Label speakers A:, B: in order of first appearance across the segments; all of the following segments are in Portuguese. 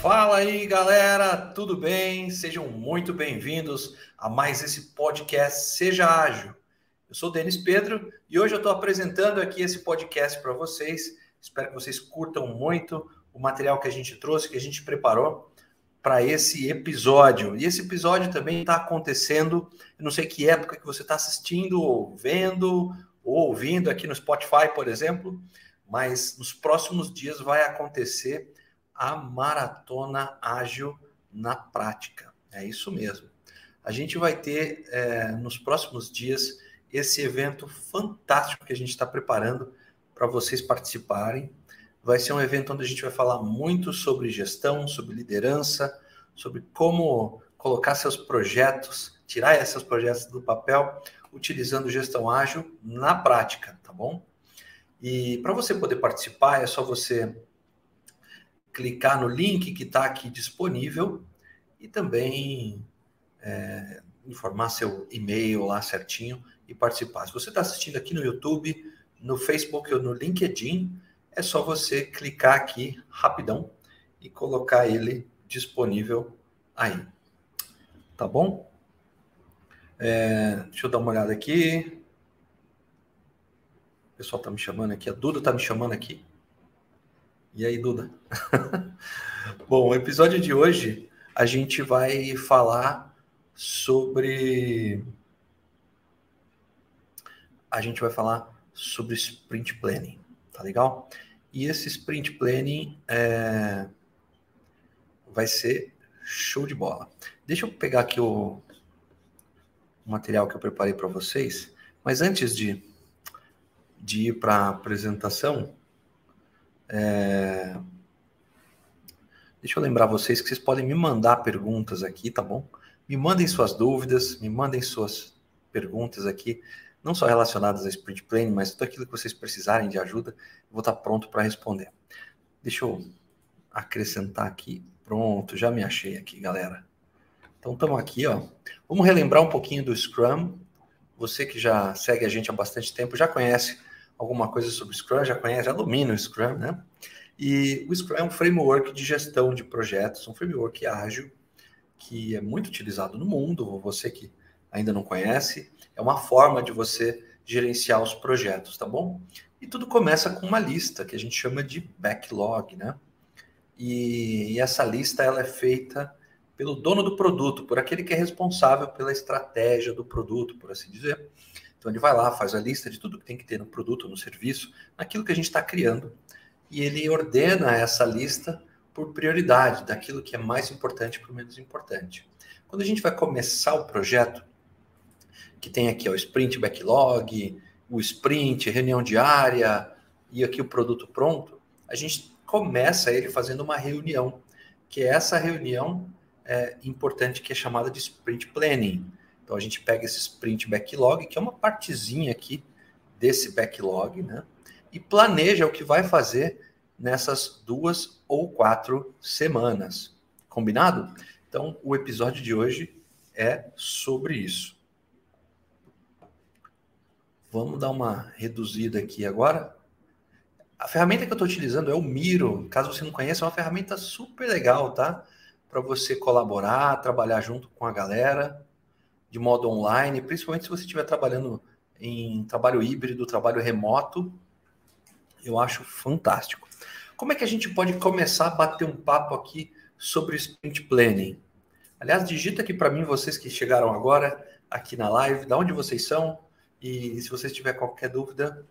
A: Fala aí, galera, tudo bem? Sejam muito bem-vindos a mais esse podcast Seja Ágil. Eu sou o Denis Pedro e hoje eu estou apresentando aqui esse podcast para vocês. Espero que vocês curtam muito o material que a gente trouxe, que a gente preparou para esse episódio. E esse episódio também está acontecendo, eu não sei que época que você está assistindo, ou vendo, ou ouvindo aqui no Spotify, por exemplo, mas nos próximos dias vai acontecer a maratona ágil na prática. É isso mesmo. A gente vai ter é, nos próximos dias esse evento fantástico que a gente está preparando para vocês participarem. Vai ser um evento onde a gente vai falar muito sobre gestão, sobre liderança, sobre como colocar seus projetos, tirar esses projetos do papel, utilizando gestão ágil na prática, tá bom? E para você poder participar, é só você clicar no link que está aqui disponível e também é, informar seu e-mail lá certinho e participar. Se você está assistindo aqui no YouTube, no Facebook ou no LinkedIn, é só você clicar aqui rapidão e colocar ele disponível aí. Tá bom? É, deixa eu dar uma olhada aqui. O pessoal tá me chamando aqui. A Duda tá me chamando aqui. E aí, Duda? bom, o episódio de hoje a gente vai falar sobre. A gente vai falar sobre sprint planning, tá legal? E esse sprint planning é, vai ser show de bola. Deixa eu pegar aqui o, o material que eu preparei para vocês, mas antes de, de ir para a apresentação, é, deixa eu lembrar vocês que vocês podem me mandar perguntas aqui, tá bom? Me mandem suas dúvidas, me mandem suas perguntas aqui não só relacionadas a sprint planning, mas tudo aquilo que vocês precisarem de ajuda, eu vou estar pronto para responder. Deixa eu acrescentar aqui. Pronto, já me achei aqui, galera. Então estamos aqui, ó. Vamos relembrar um pouquinho do Scrum. Você que já segue a gente há bastante tempo, já conhece alguma coisa sobre Scrum, já conhece, já domina o Scrum, né? E o Scrum é um framework de gestão de projetos, um framework ágil que é muito utilizado no mundo. Você que ainda não conhece, é uma forma de você gerenciar os projetos, tá bom? E tudo começa com uma lista que a gente chama de backlog, né? E, e essa lista ela é feita pelo dono do produto, por aquele que é responsável pela estratégia do produto, por assim dizer. Então ele vai lá, faz a lista de tudo que tem que ter no produto, no serviço, naquilo que a gente está criando, e ele ordena essa lista por prioridade, daquilo que é mais importante para o menos importante. Quando a gente vai começar o projeto, que tem aqui ó, o sprint backlog, o sprint, reunião diária e aqui o produto pronto, a gente começa ele fazendo uma reunião, que é essa reunião é, importante que é chamada de sprint planning. Então a gente pega esse sprint backlog, que é uma partezinha aqui desse backlog, né? E planeja o que vai fazer nessas duas ou quatro semanas. Combinado? Então o episódio de hoje é sobre isso. Vamos dar uma reduzida aqui agora. A ferramenta que eu estou utilizando é o Miro. Caso você não conheça, é uma ferramenta super legal, tá? Para você colaborar, trabalhar junto com a galera de modo online, principalmente se você estiver trabalhando em trabalho híbrido, trabalho remoto. Eu acho fantástico. Como é que a gente pode começar a bater um papo aqui sobre sprint planning? Aliás, digita aqui para mim vocês que chegaram agora aqui na live, da onde vocês são, e se você tiver qualquer dúvida,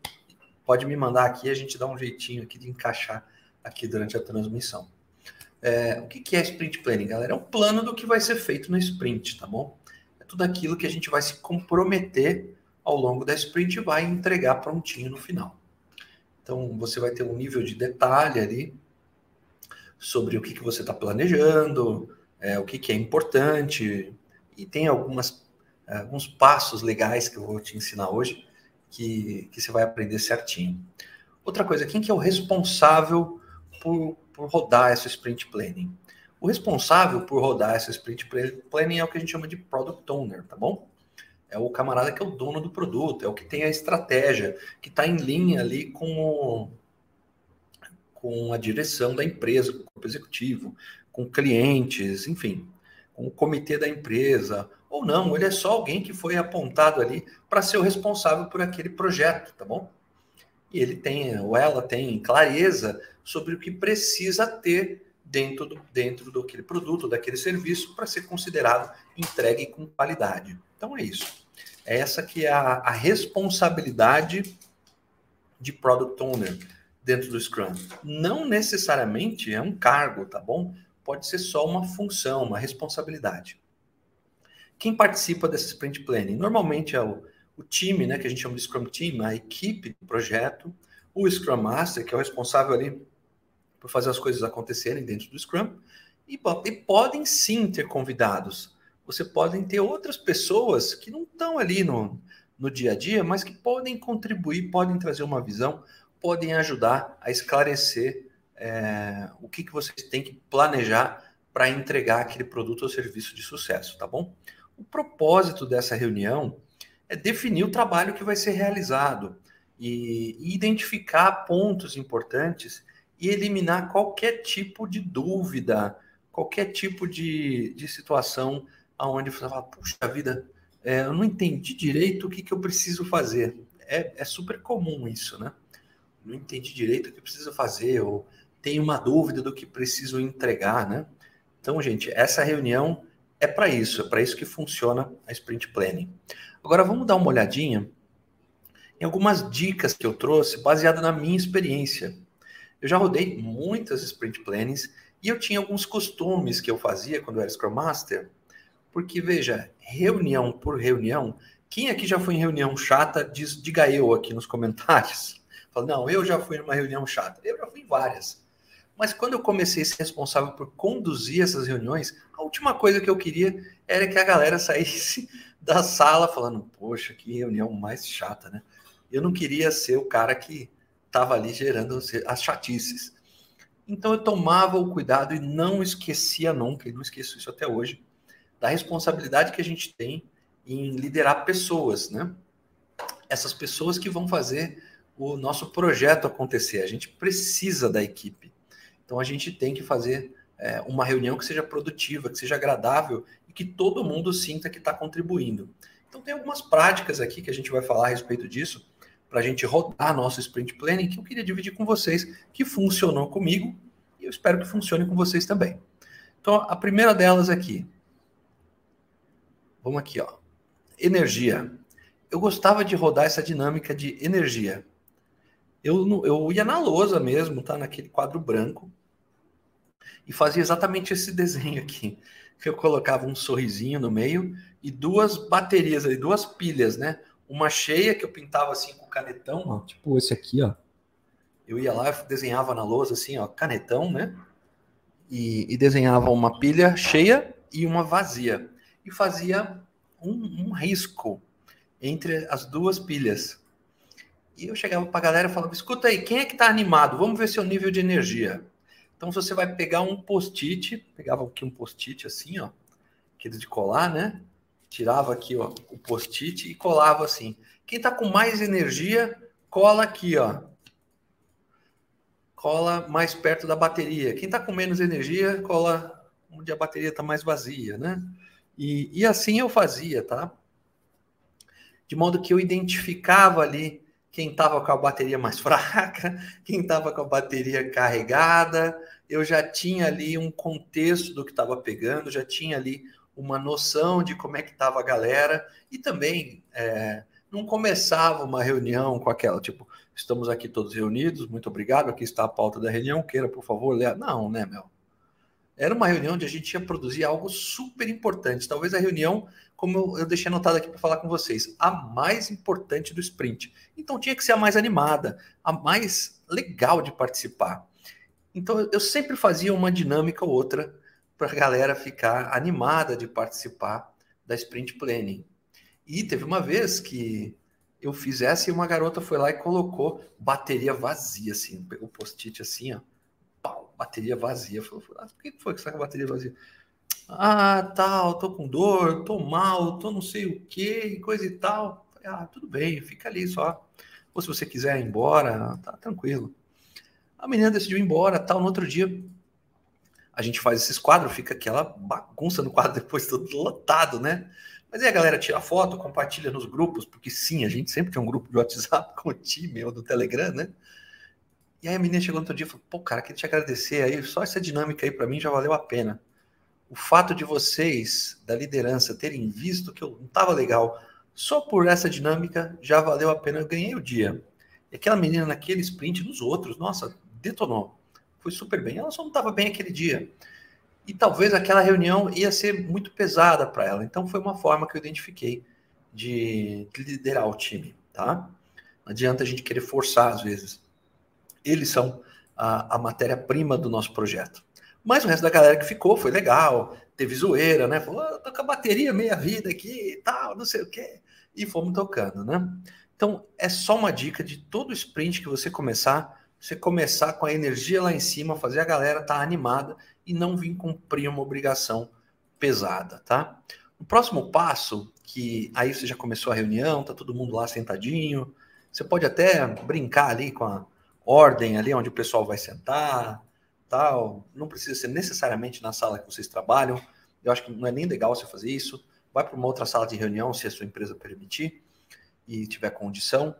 A: pode me mandar aqui, a gente dá um jeitinho aqui de encaixar aqui durante a transmissão. É, o que é sprint planning, galera? É um plano do que vai ser feito no sprint, tá bom? É tudo aquilo que a gente vai se comprometer ao longo da sprint e vai entregar prontinho no final. Então, você vai ter um nível de detalhe ali sobre o que, que você está planejando, é, o que, que é importante, e tem algumas alguns passos legais que eu vou te ensinar hoje, que, que você vai aprender certinho. Outra coisa, quem que é o responsável por, por rodar essa sprint planning? O responsável por rodar essa sprint planning é o que a gente chama de product owner, tá bom? É o camarada que é o dono do produto, é o que tem a estratégia, que está em linha ali com, com a direção da empresa, com o corpo executivo, com clientes, enfim, com o comitê da empresa, ou não, ele é só alguém que foi apontado ali para ser o responsável por aquele projeto, tá bom? E ele tem, ou ela tem clareza sobre o que precisa ter dentro do, dentro do aquele produto, daquele serviço, para ser considerado entregue com qualidade. Então é isso. É essa que é a, a responsabilidade de Product Owner dentro do Scrum. Não necessariamente é um cargo, tá bom? Pode ser só uma função, uma responsabilidade. Quem participa desse sprint planning? Normalmente é o, o time, né, que a gente chama de Scrum Team, a equipe do projeto, o Scrum Master, que é o responsável ali por fazer as coisas acontecerem dentro do Scrum, e, e podem sim ter convidados. Você podem ter outras pessoas que não estão ali no, no dia a dia, mas que podem contribuir, podem trazer uma visão, podem ajudar a esclarecer é, o que, que vocês têm que planejar para entregar aquele produto ou serviço de sucesso, tá bom? O propósito dessa reunião é definir o trabalho que vai ser realizado e, e identificar pontos importantes e eliminar qualquer tipo de dúvida, qualquer tipo de, de situação onde você fala, puxa vida, é, eu não entendi direito o que, que eu preciso fazer. É, é super comum isso, né? Não entendi direito o que preciso fazer, ou tenho uma dúvida do que preciso entregar, né? Então, gente, essa reunião é para isso, é para isso que funciona a Sprint Planning. Agora, vamos dar uma olhadinha em algumas dicas que eu trouxe baseada na minha experiência. Eu já rodei muitas Sprint Plannings e eu tinha alguns costumes que eu fazia quando eu era Scrum Master, porque, veja, reunião por reunião, quem aqui já foi em reunião chata, diz, diga eu aqui nos comentários. Fala, não, eu já fui numa reunião chata. Eu já fui em várias. Mas quando eu comecei a ser responsável por conduzir essas reuniões, a última coisa que eu queria era que a galera saísse da sala falando, poxa, que reunião mais chata, né? Eu não queria ser o cara que estava ali gerando as chatices. Então eu tomava o cuidado e não esquecia nunca, e não esqueço isso até hoje, da responsabilidade que a gente tem em liderar pessoas, né? Essas pessoas que vão fazer o nosso projeto acontecer. A gente precisa da equipe. Então a gente tem que fazer é, uma reunião que seja produtiva, que seja agradável e que todo mundo sinta que está contribuindo. Então tem algumas práticas aqui que a gente vai falar a respeito disso para a gente rodar nosso sprint planning que eu queria dividir com vocês, que funcionou comigo e eu espero que funcione com vocês também. Então a primeira delas aqui, Vamos aqui, ó. Energia. Eu gostava de rodar essa dinâmica de energia. Eu, eu ia na lousa mesmo, tá? Naquele quadro branco. E fazia exatamente esse desenho aqui. Eu colocava um sorrisinho no meio e duas baterias ali, duas pilhas, né? Uma cheia que eu pintava assim com canetão, ó, tipo esse aqui, ó. Eu ia lá, desenhava na lousa assim, ó, canetão, né? E, e desenhava uma pilha cheia e uma vazia e fazia um, um risco entre as duas pilhas. E eu chegava para a galera e falava: escuta aí, quem é que está animado? Vamos ver seu nível de energia. Então você vai pegar um post-it, pegava aqui um post-it assim, ó, aqueles de colar, né? Tirava aqui ó, o post-it e colava assim. Quem está com mais energia, cola aqui, ó. Cola mais perto da bateria. Quem está com menos energia, cola onde a bateria está mais vazia, né? E, e assim eu fazia, tá? De modo que eu identificava ali quem estava com a bateria mais fraca, quem estava com a bateria carregada, eu já tinha ali um contexto do que estava pegando, já tinha ali uma noção de como é que estava a galera e também é, não começava uma reunião com aquela, tipo, estamos aqui todos reunidos, muito obrigado, aqui está a pauta da reunião, queira, por favor, ler. Não, né, Mel? Era uma reunião onde a gente ia produzir algo super importante. Talvez a reunião, como eu, deixei anotado aqui para falar com vocês, a mais importante do sprint. Então tinha que ser a mais animada, a mais legal de participar. Então eu sempre fazia uma dinâmica ou outra para a galera ficar animada de participar da sprint planning. E teve uma vez que eu fiz essa e uma garota foi lá e colocou bateria vazia, assim, pegou o post-it assim, ó bateria vazia. Falei, ah, por que foi que a bateria vazia? Ah, tal, tô com dor, tô mal, tô não sei o que, coisa e tal. Ah, tudo bem, fica ali só. Ou se você quiser ir embora, tá tranquilo. A menina decidiu ir embora, tal. No outro dia, a gente faz esses quadros, fica aquela bagunça no quadro depois todo lotado, né? Mas aí a galera tira foto, compartilha nos grupos, porque sim, a gente sempre tem um grupo de WhatsApp com o time ou do Telegram, né? E aí a menina chegou no outro dia e falou: pô, cara, queria te agradecer aí, só essa dinâmica aí para mim já valeu a pena. O fato de vocês, da liderança, terem visto que eu não estava legal, só por essa dinâmica já valeu a pena, eu ganhei o dia. E aquela menina naquele sprint, nos outros, nossa, detonou. Foi super bem. Ela só não estava bem aquele dia. E talvez aquela reunião ia ser muito pesada para ela. Então foi uma forma que eu identifiquei de liderar o time, tá? Não adianta a gente querer forçar às vezes. Eles são a, a matéria-prima do nosso projeto. Mas o resto da galera que ficou foi legal, teve zoeira, né? Falou, oh, tô com a bateria meia vida aqui e tal, não sei o quê. E fomos tocando, né? Então, é só uma dica de todo sprint que você começar, você começar com a energia lá em cima, fazer a galera estar tá animada e não vir cumprir uma obrigação pesada, tá? O próximo passo, que aí você já começou a reunião, tá todo mundo lá sentadinho, você pode até brincar ali com a ordem ali onde o pessoal vai sentar, tal. Não precisa ser necessariamente na sala que vocês trabalham. Eu acho que não é nem legal você fazer isso. Vai para uma outra sala de reunião, se a sua empresa permitir e tiver condição.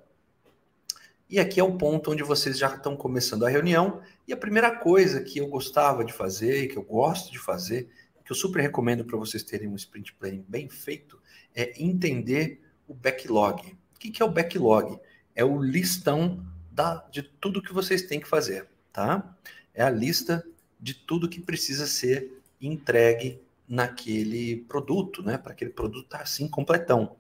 A: E aqui é o ponto onde vocês já estão começando a reunião. E a primeira coisa que eu gostava de fazer, que eu gosto de fazer, que eu super recomendo para vocês terem um sprint planning bem feito, é entender o backlog. O que, que é o backlog? É o listão da, de tudo que vocês têm que fazer, tá? É a lista de tudo que precisa ser entregue naquele produto, né? Para aquele produto estar tá, assim completão.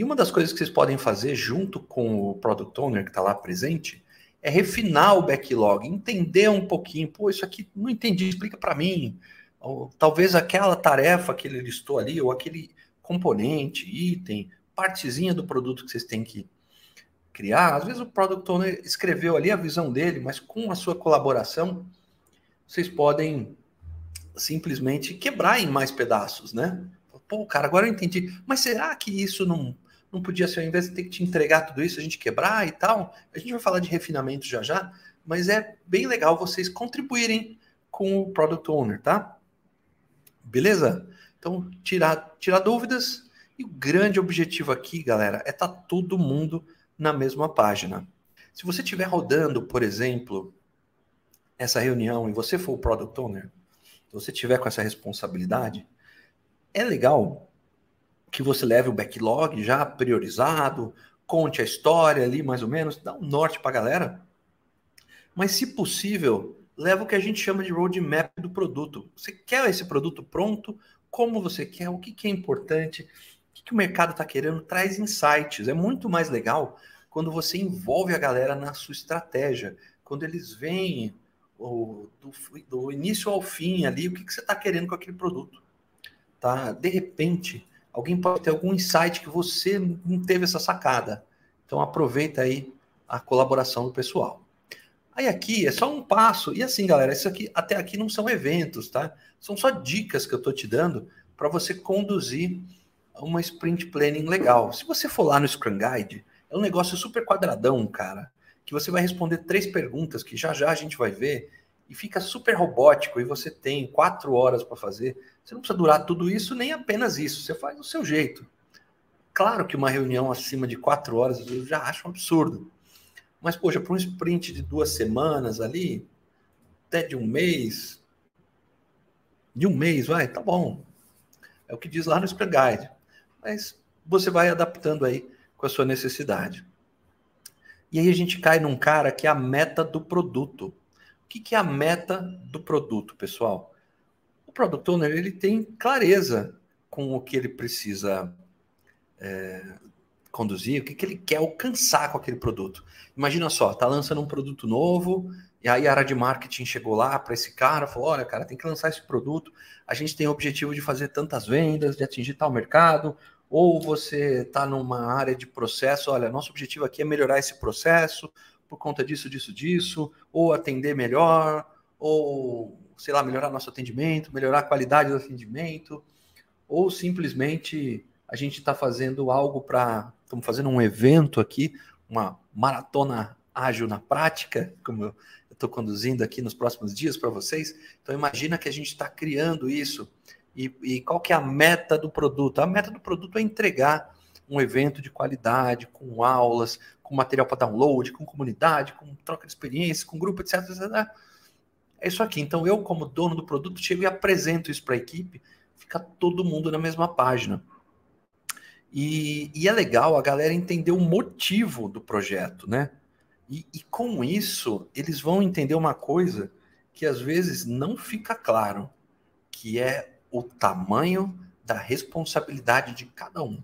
A: E uma das coisas que vocês podem fazer junto com o Product Owner que está lá presente é refinar o backlog, entender um pouquinho, pô, isso aqui não entendi, explica para mim. Ou, talvez aquela tarefa que ele listou ali, ou aquele componente, item, partezinha do produto que vocês têm que criar. Às vezes o Product Owner escreveu ali a visão dele, mas com a sua colaboração, vocês podem simplesmente quebrar em mais pedaços, né? Pô, cara, agora eu entendi. Mas será que isso não, não podia ser, ao invés de ter que te entregar tudo isso, a gente quebrar e tal? A gente vai falar de refinamento já já, mas é bem legal vocês contribuírem com o Product Owner, tá? Beleza? Então, tirar, tirar dúvidas. E o grande objetivo aqui, galera, é estar tá todo mundo na mesma página. Se você estiver rodando, por exemplo, essa reunião e você for o Product Owner, se você tiver com essa responsabilidade, é legal que você leve o backlog já priorizado, conte a história ali mais ou menos, dá um norte para a galera. Mas, se possível, leva o que a gente chama de roadmap do produto. Você quer esse produto pronto? Como você quer? O que, que é importante? O que, que o mercado está querendo? Traz insights. É muito mais legal quando você envolve a galera na sua estratégia, quando eles veem o, do, do início ao fim ali o que, que você está querendo com aquele produto tá? De repente, alguém pode ter algum insight que você não teve essa sacada. Então aproveita aí a colaboração do pessoal. Aí aqui é só um passo. E assim, galera, isso aqui até aqui não são eventos, tá? São só dicas que eu tô te dando para você conduzir uma sprint planning legal. Se você for lá no Scrum Guide, é um negócio super quadradão, cara, que você vai responder três perguntas que já já a gente vai ver e fica super robótico e você tem quatro horas para fazer. Você não precisa durar tudo isso, nem apenas isso. Você faz do seu jeito. Claro que uma reunião acima de quatro horas eu já acho um absurdo. Mas, poxa, para um sprint de duas semanas ali, até de um mês, de um mês, vai, tá bom. É o que diz lá no Sprint Guide. Mas você vai adaptando aí com a sua necessidade. E aí a gente cai num cara que é a meta do produto. Que, que é a meta do produto, pessoal? O Product Owner ele tem clareza com o que ele precisa é, conduzir, o que, que ele quer alcançar com aquele produto. Imagina só, tá lançando um produto novo, e aí a área de marketing chegou lá para esse cara, falou: olha, cara, tem que lançar esse produto, a gente tem o objetivo de fazer tantas vendas, de atingir tal mercado, ou você está numa área de processo, olha, nosso objetivo aqui é melhorar esse processo por conta disso, disso, disso, ou atender melhor, ou sei lá, melhorar nosso atendimento, melhorar a qualidade do atendimento, ou simplesmente a gente está fazendo algo para. Estamos fazendo um evento aqui, uma maratona ágil na prática, como eu estou conduzindo aqui nos próximos dias para vocês. Então imagina que a gente está criando isso e, e, qual que é a meta do produto? A meta do produto é entregar um evento de qualidade, com aulas, com material para download, com comunidade, com troca de experiência, com grupo, etc, etc. É isso aqui. Então eu, como dono do produto, chego e apresento isso para a equipe, fica todo mundo na mesma página. E, e, é legal a galera entender o motivo do projeto, né? E, e, com isso, eles vão entender uma coisa que às vezes não fica claro, que é o tamanho da responsabilidade de cada um.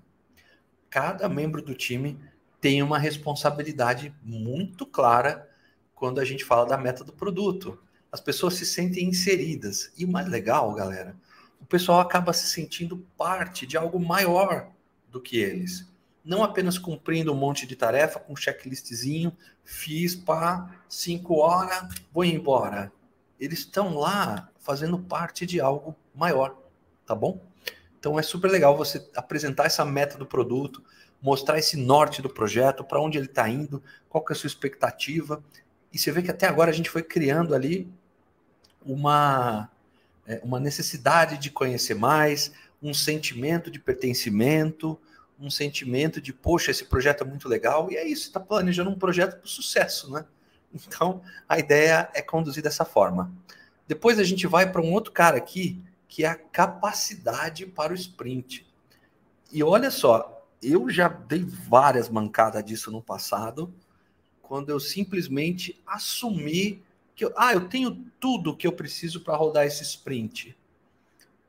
A: Cada membro do time tem uma responsabilidade muito clara quando a gente fala da meta do produto. As pessoas se sentem inseridas. E o mais legal, galera, o pessoal acaba se sentindo parte de algo maior do que eles. Não apenas cumprindo um monte de tarefa com um checklistzinho, fiz para cinco horas, vou embora. Eles estão lá fazendo parte de algo maior, tá bom? Então é super legal você apresentar essa meta do produto, mostrar esse norte do projeto, para onde ele está indo, qual que é a sua expectativa. E você vê que até agora a gente foi criando ali uma, é, uma necessidade de conhecer mais, um sentimento de pertencimento, um sentimento de, poxa, esse projeto é muito legal, e é isso, está planejando um projeto para sucesso, né? Então, a ideia é conduzir dessa forma. Depois a gente vai para um outro cara aqui, que é a capacidade para o sprint. E olha só, eu já dei várias mancadas disso no passado, quando eu simplesmente assumi que eu, ah, eu tenho tudo que eu preciso para rodar esse sprint.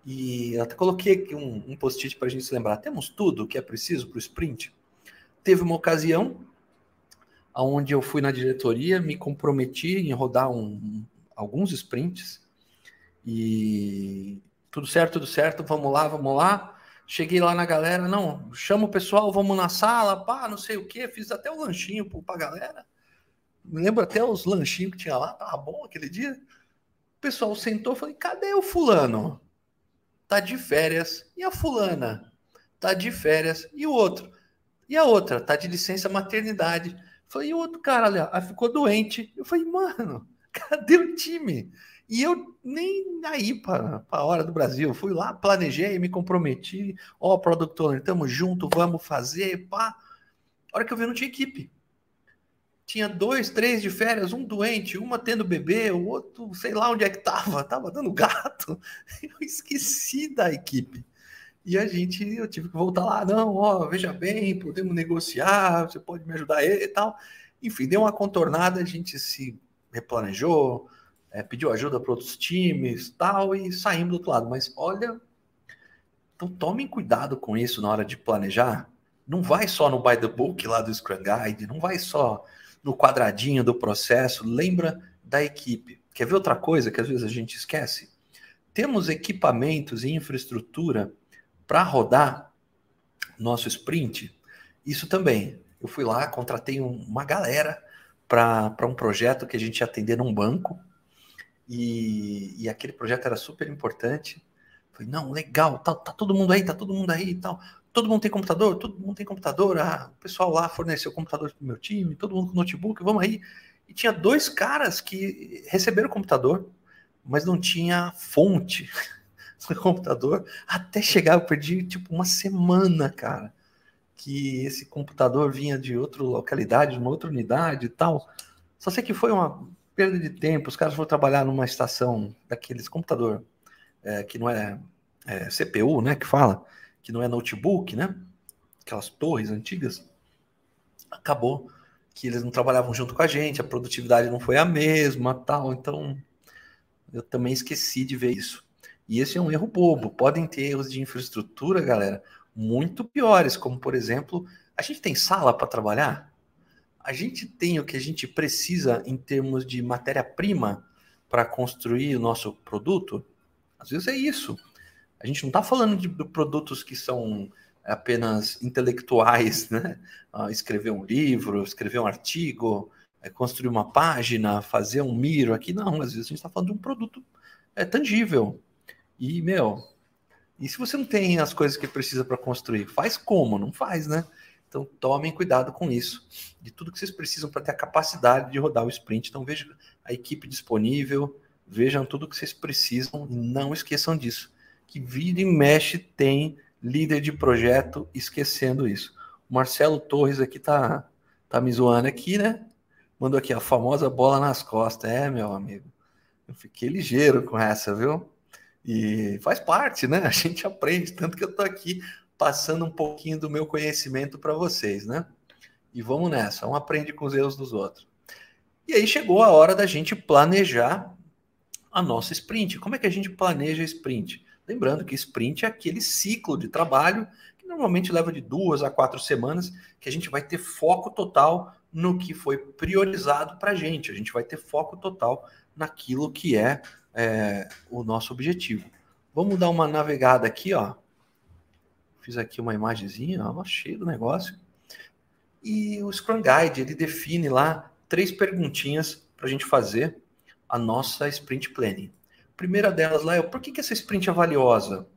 A: E até coloquei aqui um, um post-it para a gente se lembrar. Temos tudo que é preciso para o sprint? Teve uma ocasião onde eu fui na diretoria, me comprometi em rodar um, alguns sprints e tudo certo, tudo certo, vamos lá, vamos lá. Cheguei lá na galera, não, chama o pessoal, vamos na sala, pá, não sei o que, fiz até o lanchinho para a galera. Lembro até os lanchinhos que tinha lá, tava bom aquele dia. O pessoal sentou, falei, cadê o fulano? tá de férias. E a fulana? Tá de férias. E o outro? E a outra? Tá de licença maternidade. Falei, e o outro cara ali, ficou doente. Eu falei, mano, cadê o time? E eu nem aí para a hora do Brasil. Fui lá, planejei, me comprometi. Ó, oh, Product Owner, tamo junto, vamos fazer, pá. A hora que eu vi, não tinha equipe tinha dois, três de férias, um doente, uma tendo bebê, o outro, sei lá onde é que tava, tava dando gato. Eu esqueci da equipe. E a gente, eu tive que voltar lá, não, ó, veja bem, podemos negociar, você pode me ajudar e tal. Enfim, deu uma contornada, a gente se replanejou, é, pediu ajuda para outros times tal, e saímos do outro lado. Mas olha, então tomem cuidado com isso na hora de planejar. Não vai só no by the book lá do Scrum Guide, não vai só no quadradinho do processo, lembra da equipe. Quer ver outra coisa que às vezes a gente esquece? Temos equipamentos e infraestrutura para rodar nosso sprint. Isso também. Eu fui lá, contratei uma galera para um projeto que a gente ia atender num banco. E, e aquele projeto era super importante. Falei, não, legal, tá, tá todo mundo aí, tá todo mundo aí e tal todo mundo tem computador? Todo mundo tem computador. Ah, o pessoal lá forneceu computador para o meu time, todo mundo com notebook, vamos aí. E tinha dois caras que receberam computador, mas não tinha fonte no computador. Até chegar, eu perdi tipo uma semana, cara. Que esse computador vinha de outra localidade, de uma outra unidade e tal. Só sei que foi uma perda de tempo. Os caras foram trabalhar numa estação daqueles computador é, que não é, é CPU, né? Que fala que não é notebook, né? Aquelas torres antigas, acabou que eles não trabalhavam junto com a gente, a produtividade não foi a mesma, tal. Então, eu também esqueci de ver isso. E esse é um erro bobo. Podem ter erros de infraestrutura, galera, muito piores, como por exemplo, a gente tem sala para trabalhar? A gente tem o que a gente precisa em termos de matéria-prima para construir o nosso produto? Às vezes é isso. A gente não está falando de, produtos que são apenas intelectuais, né? Ah, escrever um livro, escrever um artigo, é, construir uma página, fazer um miro aqui. Não, às vezes a gente está falando de um produto é, tangível. E, meu, e se você não tem as coisas que precisa para construir, faz como? Não faz, né? Então tomem cuidado com isso, de tudo que vocês precisam para ter a capacidade de rodar o sprint. Então vejam a equipe disponível, vejam tudo que vocês precisam e não esqueçam disso. Que vira e mexe tem líder de projeto esquecendo isso. O Marcelo Torres aqui tá, tá me zoando aqui, né? Mandou aqui a famosa bola nas costas. É, meu amigo. Eu fiquei ligeiro com essa, viu? E faz parte, né? A gente aprende, tanto que eu tô aqui passando um pouquinho do meu conhecimento para vocês, né? E vamos nessa, um aprende com os erros dos outros. E aí chegou a hora da gente planejar a nossa sprint. Como é que a gente planeja a sprint? Lembrando que sprint é aquele ciclo de trabalho que normalmente leva de duas a quatro semanas, que a gente vai ter foco total no que foi priorizado para a gente. A gente vai ter foco total naquilo que é, é o nosso objetivo. Vamos dar uma navegada aqui, ó. Fiz aqui uma imagenzinha, ó, cheio do negócio. E o Scrum Guide, ele define lá três perguntinhas para a gente fazer a nossa sprint planning. A primeira delas lá é por que, que essa sprint é valiosa?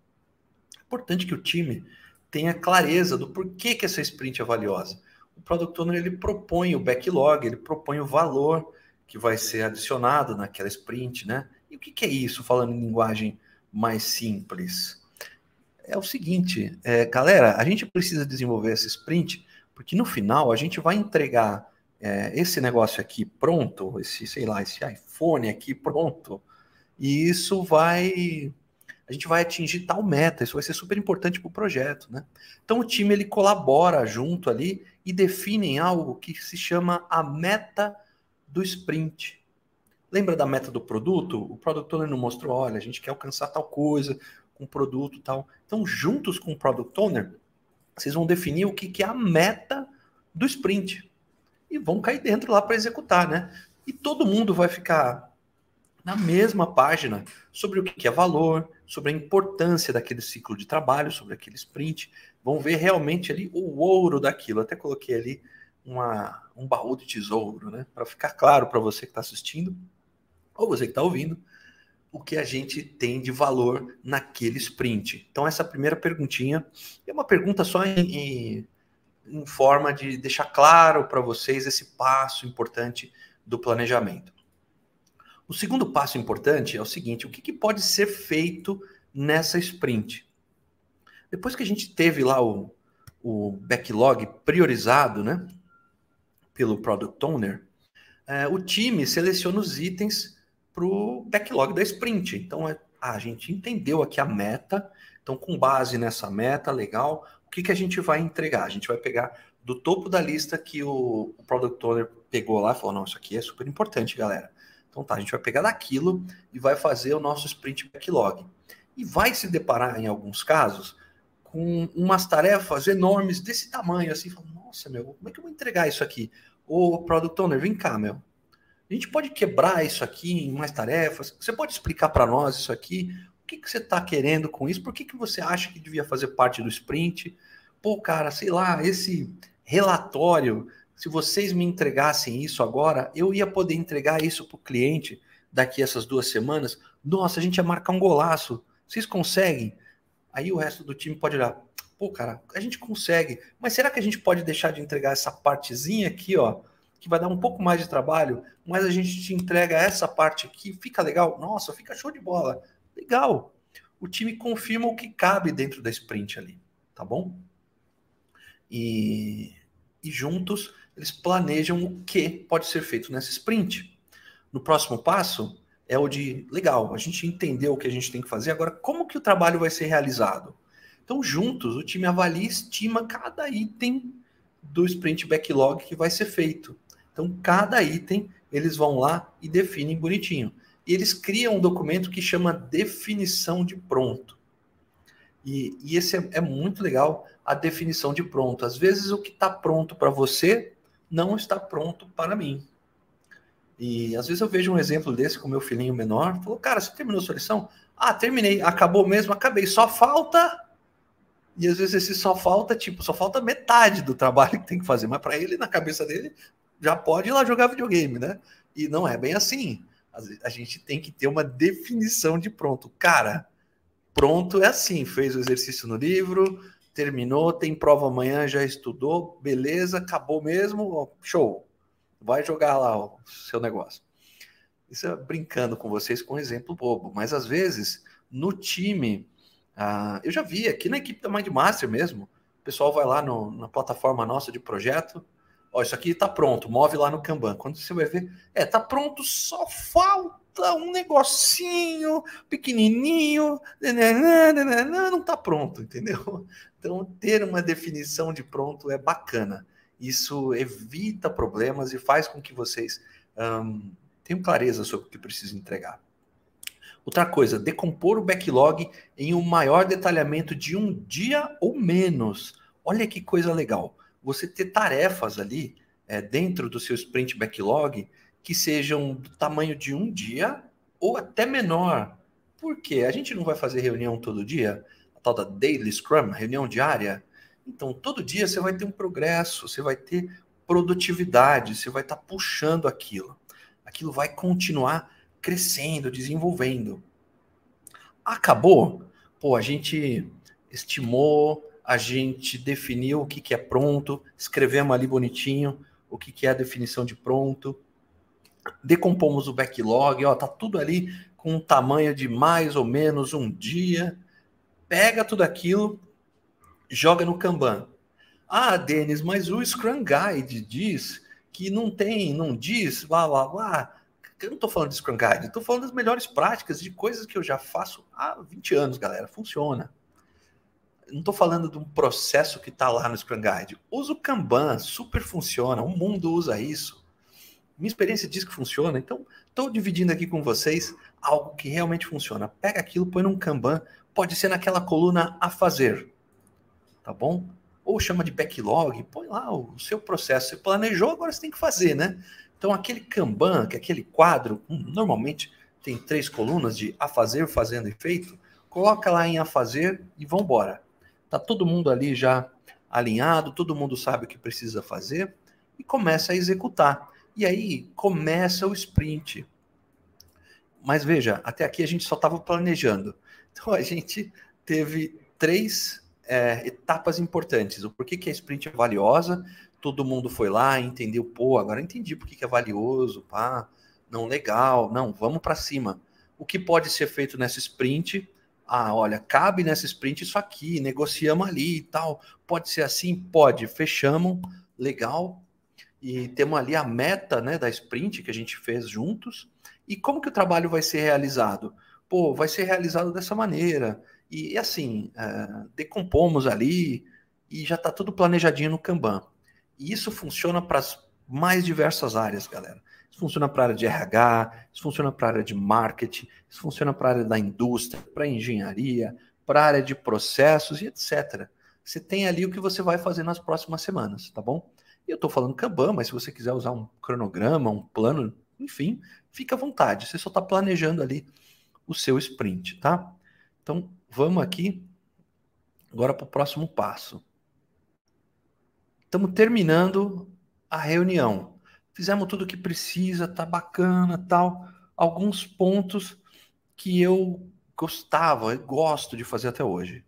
A: É importante que o time tenha clareza do porquê que essa sprint é valiosa. O Product Owner ele propõe o backlog, ele propõe o valor que vai ser adicionado naquela sprint, né? E o que, que é isso, falando em linguagem mais simples? É o seguinte, é, galera, a gente precisa desenvolver essa sprint porque no final a gente vai entregar é, esse negócio aqui pronto, esse, sei lá, esse iPhone aqui pronto, e isso vai. A gente vai atingir tal meta, isso vai ser super importante para o projeto, né? Então o time ele colabora junto ali e definem algo que se chama a meta do sprint. Lembra da meta do produto? O Product Owner não mostrou, olha, a gente quer alcançar tal coisa com produto tal. Então, juntos com o Product Owner, vocês vão definir o que, que é a meta do sprint. E vão cair dentro lá para executar, né? E todo mundo vai ficar na mesma página sobre o que é valor, sobre a importância daquele ciclo de trabalho, sobre aquele sprint. Vão ver realmente ali o ouro daquilo. Até coloquei ali uma, um baú de tesouro, né? Para ficar claro para você que está assistindo ou você que está ouvindo o que a gente tem de valor naquele sprint. Então essa primeira perguntinha é uma pergunta só em, em, em forma de deixar claro para vocês esse passo importante do planejamento. O segundo passo importante é o seguinte: o que, que pode ser feito nessa sprint? Depois que a gente teve lá o, o backlog priorizado, né? pelo Product Owner, é, o time seleciona os itens para o backlog da sprint. Então, é, a gente entendeu aqui a meta. Então, com base nessa meta, legal, o que, que a gente vai entregar? A gente vai pegar do topo da lista que o, o Product Owner pegou lá e falou: não, isso aqui é super importante, galera. Então tá, a gente vai pegar daquilo e vai fazer o nosso sprint backlog. E vai se deparar, em alguns casos, com umas tarefas enormes desse tamanho, assim, falando, nossa, meu, como é que eu vou entregar isso aqui? Ô, Product Owner, vem cá, meu. A gente pode quebrar isso aqui em mais tarefas? Você pode explicar para nós isso aqui? O que, que você está querendo com isso? Por que, que você acha que devia fazer parte do sprint? Pô, cara, sei lá, esse relatório, se vocês me entregassem isso agora, eu ia poder entregar isso para o cliente daqui essas duas semanas. Nossa, a gente ia marcar um golaço. Vocês conseguem? Aí o resto do time pode olhar. Pô, cara, a gente consegue, mas será que a gente pode deixar de entregar essa partezinha aqui, ó, que vai dar um pouco mais de trabalho, mas a gente te entrega essa parte aqui, fica legal? Nossa, fica show de bola. Legal. O time confirma o que cabe dentro da sprint ali, tá bom? E, e juntos eles planejam o que pode ser feito nessa sprint. No próximo passo é o de legal, a gente entendeu o que a gente tem que fazer, agora como que o trabalho vai ser realizado? Então, juntos, o time avalia e estima cada item do sprint backlog que vai ser feito. Então, cada item eles vão lá e definem bonitinho. E eles criam um documento que chama definição de pronto. E, e esse é, é, muito legal, a definição de pronto. Às vezes, o que está pronto para você não está pronto para mim. E às vezes eu vejo um exemplo desse com meu filhinho menor. Falou, cara, você terminou sua lição? Ah, terminei. Acabou mesmo, acabei. Só falta e às vezes esse só falta, tipo, só falta metade do trabalho que tem que fazer. Mas para ele, na cabeça dele, já pode ir lá jogar videogame, né? E não é bem assim. A gente tem que ter uma definição de pronto. Cara, pronto é assim, fez o exercício no livro, terminou, tem prova amanhã, já estudou, beleza, acabou mesmo, show. Vai jogar lá o seu negócio. Isso é brincando com vocês com um exemplo bobo, mas às vezes no time, ah, eu já vi aqui na equipe da Mindmaster mesmo, o pessoal vai lá no, na plataforma nossa de projeto, ó, isso aqui está pronto, move lá no Kanban. Quando você vai ver, é, tá pronto, só falta um negocinho pequenininho, não está pronto, entendeu? Então, ter uma definição de pronto é bacana. Isso evita problemas e faz com que vocês um, tenham clareza sobre o que precisa entregar. Outra coisa, decompor o backlog em um maior detalhamento de um dia ou menos. Olha que coisa legal. Você ter tarefas ali é, dentro do seu sprint backlog que sejam do tamanho de um dia ou até menor. Por quê? A gente não vai fazer reunião todo dia? A tal da Daily Scrum, reunião diária? Então, todo dia você vai ter um progresso, você vai ter produtividade, você vai estar tá puxando aquilo. Aquilo vai continuar crescendo, desenvolvendo. Acabou? Pô, a gente estimou, a gente definiu o que, que é pronto, escrevemos ali bonitinho o que, que é a definição de pronto, decompomos o backlog, ó, tá tudo ali com um tamanho de mais ou menos um dia. Pega tudo aquilo, joga no Kanban. Ah, Denis, mas o Scrum Guide diz que não tem, não diz, blá blá blá. Eu não estou falando de Scrum Guide, estou falando das melhores práticas, de coisas que eu já faço há 20 anos, galera. Funciona. Não estou falando de um processo que está lá no Scrum Guide. Usa o Kanban, super funciona, o mundo usa isso. Minha experiência diz que funciona, então estou dividindo aqui com vocês algo que realmente funciona. Pega aquilo, põe num Kanban, pode ser naquela coluna a fazer tá bom? Ou chama de backlog, põe lá o seu processo. Você planejou, agora você tem que fazer, né? Então, aquele Kanban, que é aquele quadro, hum, normalmente tem três colunas de a fazer, fazendo e feito, coloca lá em a fazer e vamos embora. Tá todo mundo ali já alinhado, todo mundo sabe o que precisa fazer e começa a executar. E aí começa o sprint. Mas veja, até aqui a gente só estava planejando. Então a gente teve três é, etapas importantes. O porquê que a sprint é valiosa, todo mundo foi lá, entendeu, pô, agora entendi por que é valioso, pá, não, legal, não, vamos para cima. O que pode ser feito nessa sprint? Ah, olha, cabe nessa sprint isso aqui, negociamos ali e tal. Pode ser assim? Pode. Fechamos, legal. E temos ali a meta né, da sprint que a gente fez juntos. E como que o trabalho vai ser realizado? Pô, vai ser realizado dessa maneira. E assim, uh, decompomos ali e já está tudo planejadinho no Kanban. E isso funciona para as mais diversas áreas, galera. Isso funciona para a área de RH, isso funciona para a área de marketing, isso funciona para a área da indústria, para engenharia, para a área de processos e etc. Você tem ali o que você vai fazer nas próximas semanas, tá bom? E eu estou falando Kanban, mas se você quiser usar um cronograma, um plano, enfim, fica à vontade. Você só está planejando ali o seu sprint, tá? Então, vamos aqui agora para o próximo passo. Estamos terminando a reunião. Fizemos tudo o que precisa, tá bacana, tal. Alguns pontos que eu gostava, eu gosto de fazer até hoje.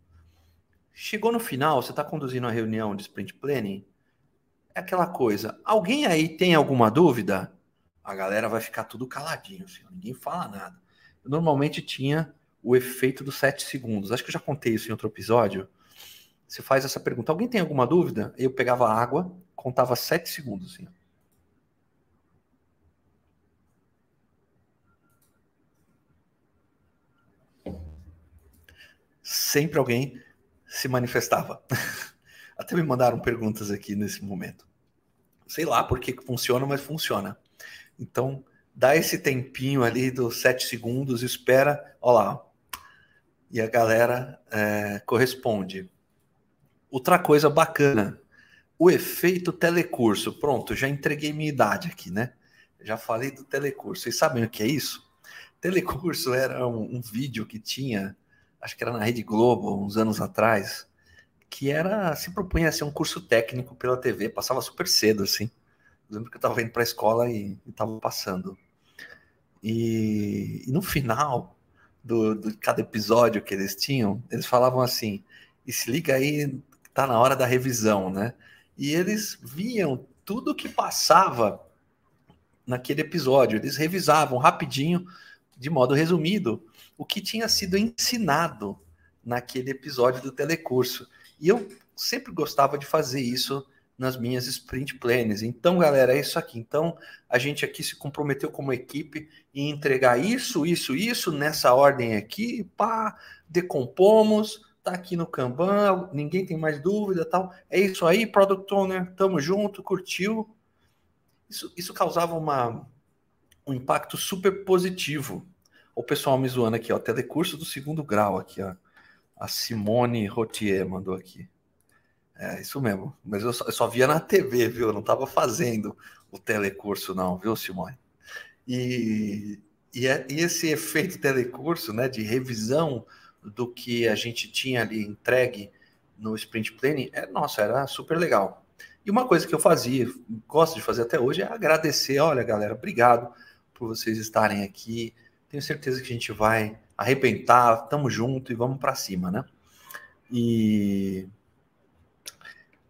A: Chegou no final, você está conduzindo a reunião de sprint planning, é aquela coisa. Alguém aí tem alguma dúvida? A galera vai ficar tudo caladinho, assim, ninguém fala nada. Eu normalmente tinha o efeito dos sete segundos. Acho que eu já contei isso em outro episódio. Você faz essa pergunta: alguém tem alguma dúvida? Eu pegava água, contava sete segundos. Assim. Sempre alguém se manifestava. Até me mandaram perguntas aqui nesse momento. Sei lá por que funciona, mas funciona. Então, dá esse tempinho ali dos sete segundos, espera. Olha lá, e a galera é, corresponde. Outra coisa bacana, o efeito telecurso. Pronto, já entreguei minha idade aqui, né? Já falei do telecurso. Vocês sabem o que é isso? Telecurso era um, um vídeo que tinha, acho que era na Rede Globo, uns anos atrás, que era se propunha a ser um curso técnico pela TV, passava super cedo, assim. Eu lembro que eu estava indo para a escola e estava passando. E, e, no final, do, do cada episódio que eles tinham, eles falavam assim: e se liga aí tá na hora da revisão, né? E eles viam tudo que passava naquele episódio, eles revisavam rapidinho, de modo resumido, o que tinha sido ensinado naquele episódio do telecurso. E eu sempre gostava de fazer isso nas minhas sprint plans. Então, galera, é isso aqui. Então, a gente aqui se comprometeu como equipe em entregar isso, isso, isso nessa ordem aqui, pá, decompomos, tá aqui no Kanban, ninguém tem mais dúvida, tal. É isso aí, Product Owner, tamo junto, curtiu. Isso, isso causava uma, um impacto super positivo. O pessoal me zoando aqui, ó, telecurso do segundo grau aqui, ó. A Simone Rotier mandou aqui. É, isso mesmo. Mas eu só, eu só via na TV, viu? Eu não estava fazendo o telecurso, não, viu, Simone? E, e, é, e, esse efeito telecurso, né, de revisão do que a gente tinha ali entregue no Sprint Planning, é, nossa, era super legal. E uma coisa que eu fazia, gosto de fazer até hoje, é agradecer. Olha, galera, obrigado por vocês estarem aqui. Tenho certeza que a gente vai arrebentar, tamo junto e vamos para cima, né? E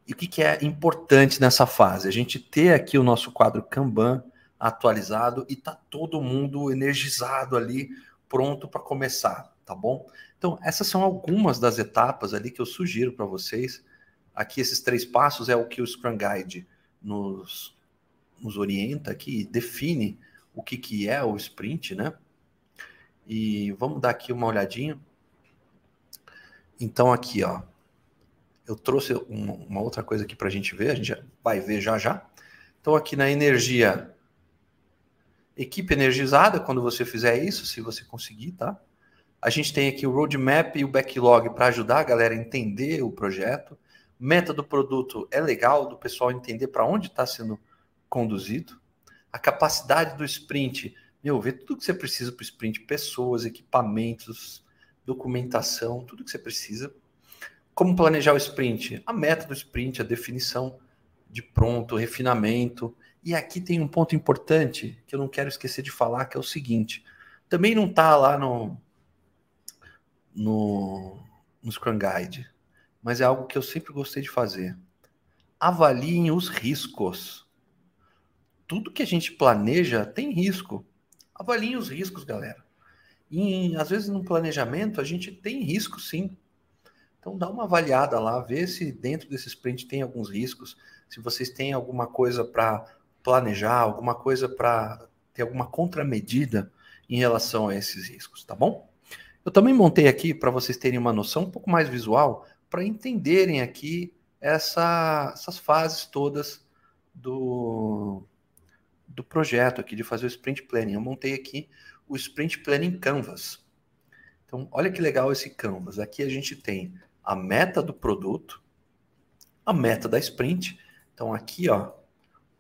A: e o que, que é importante nessa fase? A gente ter aqui o nosso quadro Kanban atualizado e tá todo mundo energizado ali, pronto para começar, tá bom? Então, essas são algumas das etapas ali que eu sugiro para vocês. Aqui, esses três passos é o que o Scrum Guide nos, nos orienta aqui, define o que, que é o sprint, né? E vamos dar aqui uma olhadinha. Então, aqui, ó, eu trouxe uma, uma outra coisa aqui para a gente ver, a gente vai ver já já. Então, aqui na energia, equipe energizada, quando você fizer isso, se você conseguir, tá? A gente tem aqui o roadmap e o backlog para ajudar a galera a entender o projeto. Meta do produto é legal, do pessoal entender para onde está sendo conduzido. A capacidade do sprint, meu, ver tudo que você precisa para o sprint, pessoas, equipamentos, documentação, tudo que você precisa. Como planejar o sprint? A meta do sprint, a definição de pronto, refinamento. E aqui tem um ponto importante que eu não quero esquecer de falar, que é o seguinte: também não está lá no, no, no Scrum Guide, mas é algo que eu sempre gostei de fazer. Avaliem os riscos. Tudo que a gente planeja tem risco. Avaliem os riscos, galera. E às vezes no planejamento a gente tem risco sim. Então dá uma avaliada lá, vê se dentro desse sprint tem alguns riscos, se vocês têm alguma coisa para planejar, alguma coisa para ter alguma contramedida em relação a esses riscos, tá bom? Eu também montei aqui para vocês terem uma noção um pouco mais visual, para entenderem aqui essa, essas fases todas do, do projeto aqui de fazer o sprint planning. Eu montei aqui o sprint planning canvas. Então, olha que legal esse canvas. Aqui a gente tem a meta do produto, a meta da sprint. Então aqui, ó,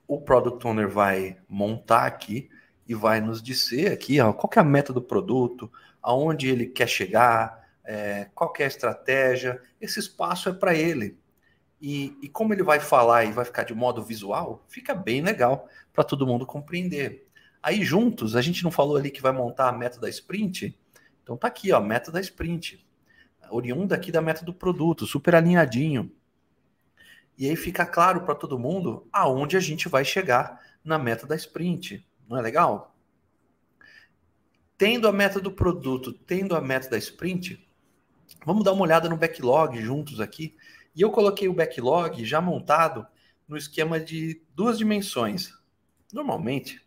A: o product owner vai montar aqui e vai nos dizer aqui, ó, qual é a meta do produto, aonde ele quer chegar, é, qual é a estratégia. Esse espaço é para ele. E, e como ele vai falar e vai ficar de modo visual, fica bem legal para todo mundo compreender. Aí juntos, a gente não falou ali que vai montar a meta da sprint? Então tá aqui, ó, meta da sprint oriunda aqui da meta do produto, super alinhadinho. E aí fica claro para todo mundo aonde a gente vai chegar na meta da sprint. Não é legal? Tendo a meta do produto, tendo a meta da sprint, vamos dar uma olhada no backlog juntos aqui. E eu coloquei o backlog já montado no esquema de duas dimensões. Normalmente,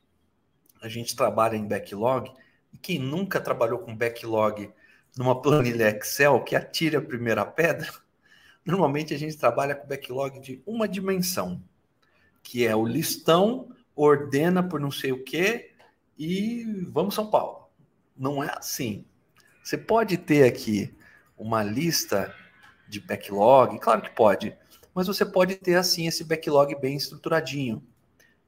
A: a gente trabalha em backlog, e quem nunca trabalhou com backlog numa planilha Excel que atire a primeira pedra, normalmente a gente trabalha com backlog de uma dimensão, que é o listão, ordena por não sei o quê e vamos São Paulo. Não é assim. Você pode ter aqui uma lista de backlog, claro que pode, mas você pode ter assim esse backlog bem estruturadinho,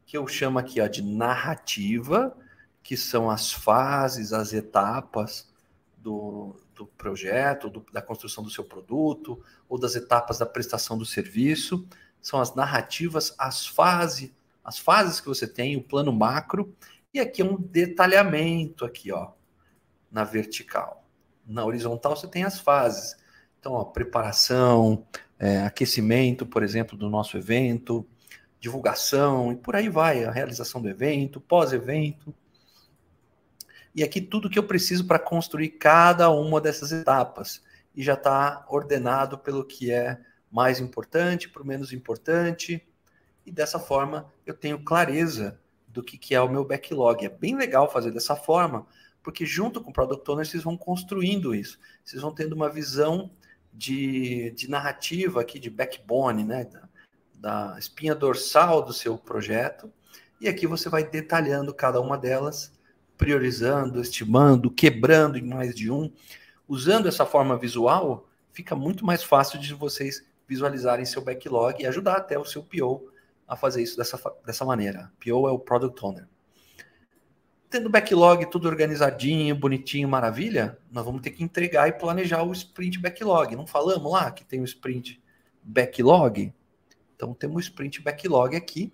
A: que eu chamo aqui ó, de narrativa, que são as fases, as etapas do, do projeto, do, da construção do seu produto, ou das etapas da prestação do serviço. São as narrativas, as fases, as fases que você tem, o plano macro, e aqui é um detalhamento aqui, ó, na vertical. Na horizontal você tem as fases. Então, ó, preparação, é, aquecimento, por exemplo, do nosso evento, divulgação e por aí vai, a realização do evento, pós-evento. E aqui tudo que eu preciso para construir cada uma dessas etapas. E já está ordenado pelo que é mais importante para o menos importante. E dessa forma eu tenho clareza do que, que é o meu backlog. É bem legal fazer dessa forma, porque junto com o Product Owner vocês vão construindo isso. Vocês vão tendo uma visão de, de narrativa aqui, de backbone, né? Da, da espinha dorsal do seu projeto. E aqui você vai detalhando cada uma delas, priorizando, estimando, quebrando em mais de um. Usando essa forma visual, fica muito mais fácil de vocês visualizarem seu backlog e ajudar até o seu PO a fazer isso dessa, dessa maneira. PO é o Product Owner. Tendo backlog tudo organizadinho, bonitinho, maravilha, nós vamos ter que entregar e planejar o sprint backlog. Não falamos lá que tem o sprint backlog? Então temos o sprint backlog aqui,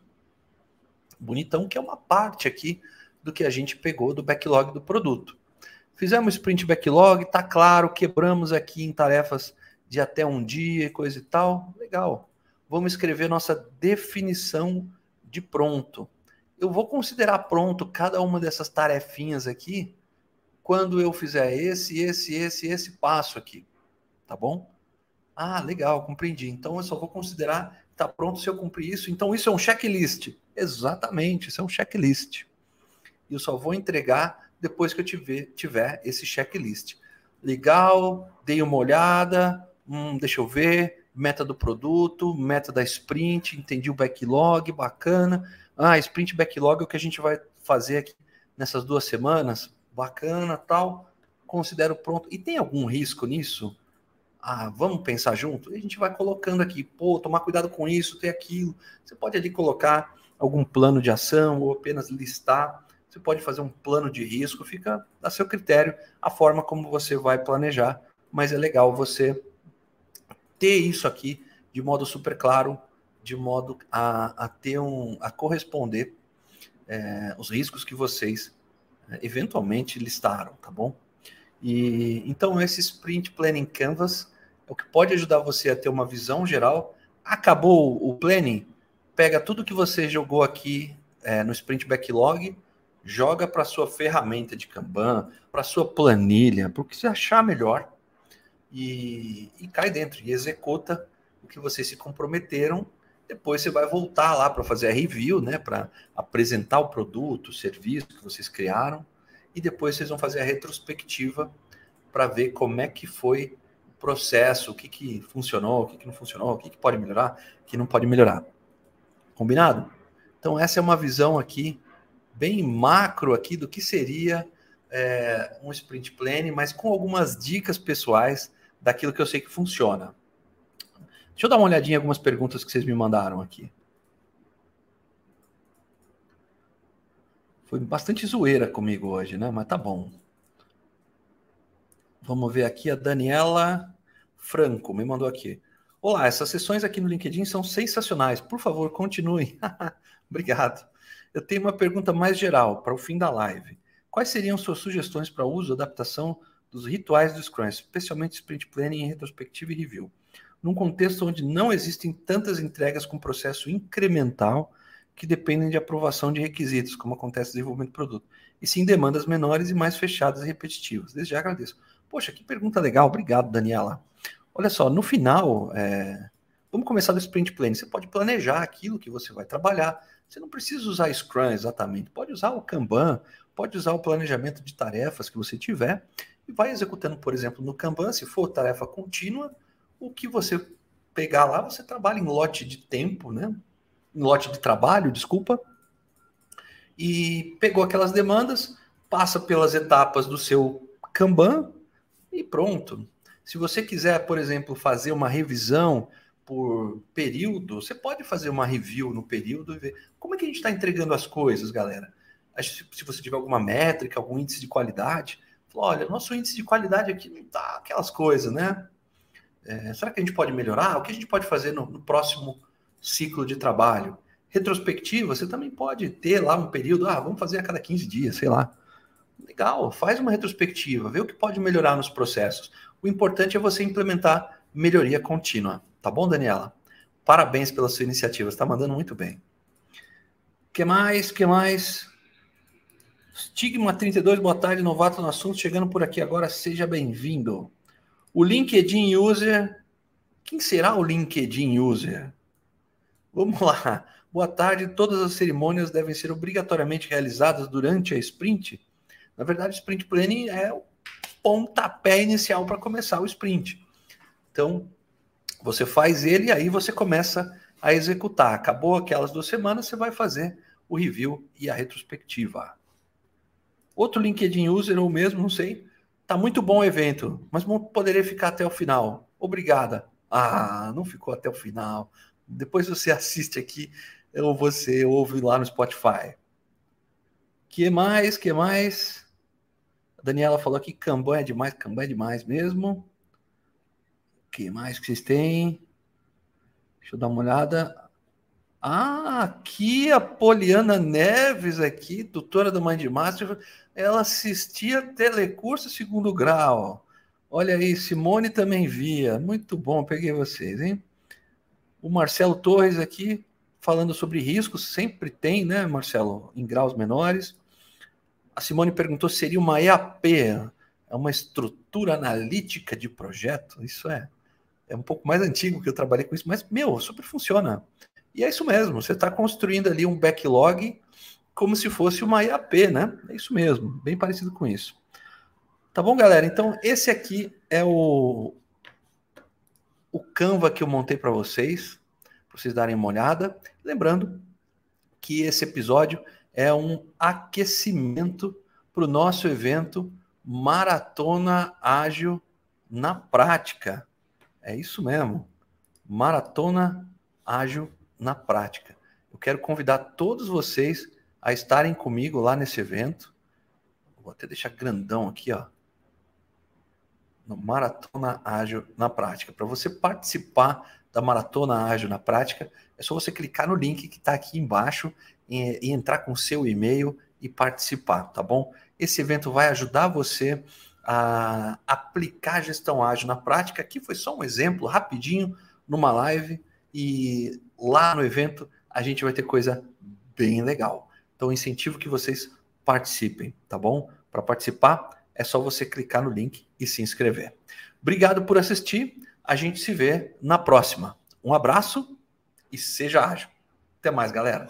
A: bonitão, que é uma parte aqui do que a gente pegou do backlog do produto. Fizemos sprint backlog, tá claro, quebramos aqui em tarefas de até um dia, coisa e tal. Legal. Vamos escrever nossa definição de pronto. Eu vou considerar pronto cada uma dessas tarefinhas aqui quando eu fizer esse, esse, esse, esse passo aqui. Tá bom? Ah, legal, compreendi. Então eu só vou considerar Está pronto se eu cumprir isso? Então isso é um checklist. Exatamente, isso é um checklist. E eu só vou entregar depois que eu tiver, tiver esse checklist. Legal, dei uma olhada, hum, deixa eu ver, meta do produto, meta da sprint, entendi o backlog, bacana. Ah, sprint backlog é o que a gente vai fazer aqui nessas duas semanas, bacana, tal. Considero pronto. E tem algum risco nisso? ah, vamos pensar junto? E a gente vai colocando aqui, pô, tomar cuidado com isso, ter aquilo. Você pode ali colocar algum plano de ação ou apenas listar. Você pode fazer um plano de risco, fica a seu critério a forma como você vai planejar, mas é legal você ter isso aqui de modo super claro, de modo a, a ter um, a corresponder é, os riscos que vocês é, eventualmente listaram, tá bom? E então esse Sprint Planning Canvas o que pode ajudar você a ter uma visão geral. Acabou o planning, pega tudo que você jogou aqui é, no Sprint Backlog, joga para sua ferramenta de Kanban, para sua planilha, para o que você achar melhor e, e cai dentro e executa o que vocês se comprometeram. Depois você vai voltar lá para fazer a review, né, para apresentar o produto, o serviço que vocês criaram e depois vocês vão fazer a retrospectiva para ver como é que foi processo, o que, que funcionou, o que, que não funcionou, o que, que pode melhorar, o que não pode melhorar. Combinado? Então, essa é uma visão aqui, bem macro aqui, do que seria é, um sprint planning, mas com algumas dicas pessoais daquilo que eu sei que funciona. Deixa eu dar uma olhadinha em algumas perguntas que vocês me mandaram aqui. Foi bastante zoeira comigo hoje, né? Mas tá bom. Vamos ver aqui a Daniela Franco me mandou aqui. Olá, essas sessões aqui no LinkedIn são sensacionais. Por favor, continue. Obrigado. Eu tenho uma pergunta mais geral para o fim da live. Quais seriam suas sugestões para uso e adaptação dos rituais do Scrum, especialmente Sprint Planning, retrospectiva e review? Num contexto onde não existem tantas entregas com processo incremental que dependem de aprovação de requisitos, como acontece no desenvolvimento do produto, e sim demandas menores e mais fechadas e repetitivas. Desde já agradeço. Poxa, que pergunta legal. Obrigado, Daniela. Olha só, no final, é... vamos começar do sprint planning. Você pode planejar aquilo que você vai trabalhar. Você não precisa usar Scrum exatamente. Pode usar o Kanban, pode usar o planejamento de tarefas que você tiver e vai executando, por exemplo, no Kanban, se for tarefa contínua, o que você pegar lá, você trabalha em lote de tempo, né? Em lote de trabalho, desculpa. E pegou aquelas demandas, passa pelas etapas do seu Kanban, e pronto. Se você quiser, por exemplo, fazer uma revisão por período, você pode fazer uma review no período e ver como é que a gente está entregando as coisas, galera. Se você tiver alguma métrica, algum índice de qualidade, olha, nosso índice de qualidade aqui não está aquelas coisas, né? É, será que a gente pode melhorar? O que a gente pode fazer no, no próximo ciclo de trabalho? Retrospectiva, você também pode ter lá um período, ah, vamos fazer a cada 15 dias, sei lá. Legal, faz uma retrospectiva, vê o que pode melhorar nos processos. O importante é você implementar melhoria contínua, Tá bom, Daniela? Parabéns pela sua iniciativa, está mandando muito bem. que mais? que mais? Stigma 32, boa tarde, novato no assunto, chegando por aqui agora, seja bem-vindo. O LinkedIn User, quem será o LinkedIn User? Vamos lá. Boa tarde, todas as cerimônias devem ser obrigatoriamente realizadas durante a sprint? Na verdade, sprint planning é o pontapé inicial para começar o sprint. Então, você faz ele e aí você começa a executar. Acabou aquelas duas semanas, você vai fazer o review e a retrospectiva. Outro LinkedIn user ou mesmo, não sei. Tá muito bom o evento, mas poderia ficar até o final. Obrigada. Ah, não ficou até o final. Depois você assiste aqui ou você ouve lá no Spotify. Que mais? Que mais? A Daniela falou aqui, Kanban é demais, Kanban é demais mesmo que mais que vocês têm? Deixa eu dar uma olhada. Ah, aqui a Poliana Neves, aqui, doutora do Mindmaster, ela assistia telecurso segundo grau. Olha aí, Simone também via. Muito bom, peguei vocês, hein? O Marcelo Torres aqui, falando sobre riscos, sempre tem, né, Marcelo, em graus menores. A Simone perguntou se seria uma EAP, é uma estrutura analítica de projeto. Isso é é um pouco mais antigo que eu trabalhei com isso, mas, meu, super funciona. E é isso mesmo, você está construindo ali um backlog como se fosse uma IAP, né? É isso mesmo, bem parecido com isso. Tá bom, galera? Então, esse aqui é o, o Canva que eu montei para vocês, para vocês darem uma olhada. Lembrando que esse episódio é um aquecimento para o nosso evento Maratona Ágil na Prática. É isso mesmo. Maratona ágil na prática. Eu quero convidar todos vocês a estarem comigo lá nesse evento. Vou até deixar grandão aqui, ó. No Maratona Ágil na Prática. Para você participar da Maratona Ágil na Prática, é só você clicar no link que está aqui embaixo e, e entrar com seu e-mail e participar, tá bom? Esse evento vai ajudar você a aplicar a gestão ágil na prática. Aqui foi só um exemplo rapidinho numa live e lá no evento a gente vai ter coisa bem legal. Então incentivo que vocês participem, tá bom? Para participar é só você clicar no link e se inscrever. Obrigado por assistir. A gente se vê na próxima. Um abraço e seja ágil. Até mais, galera.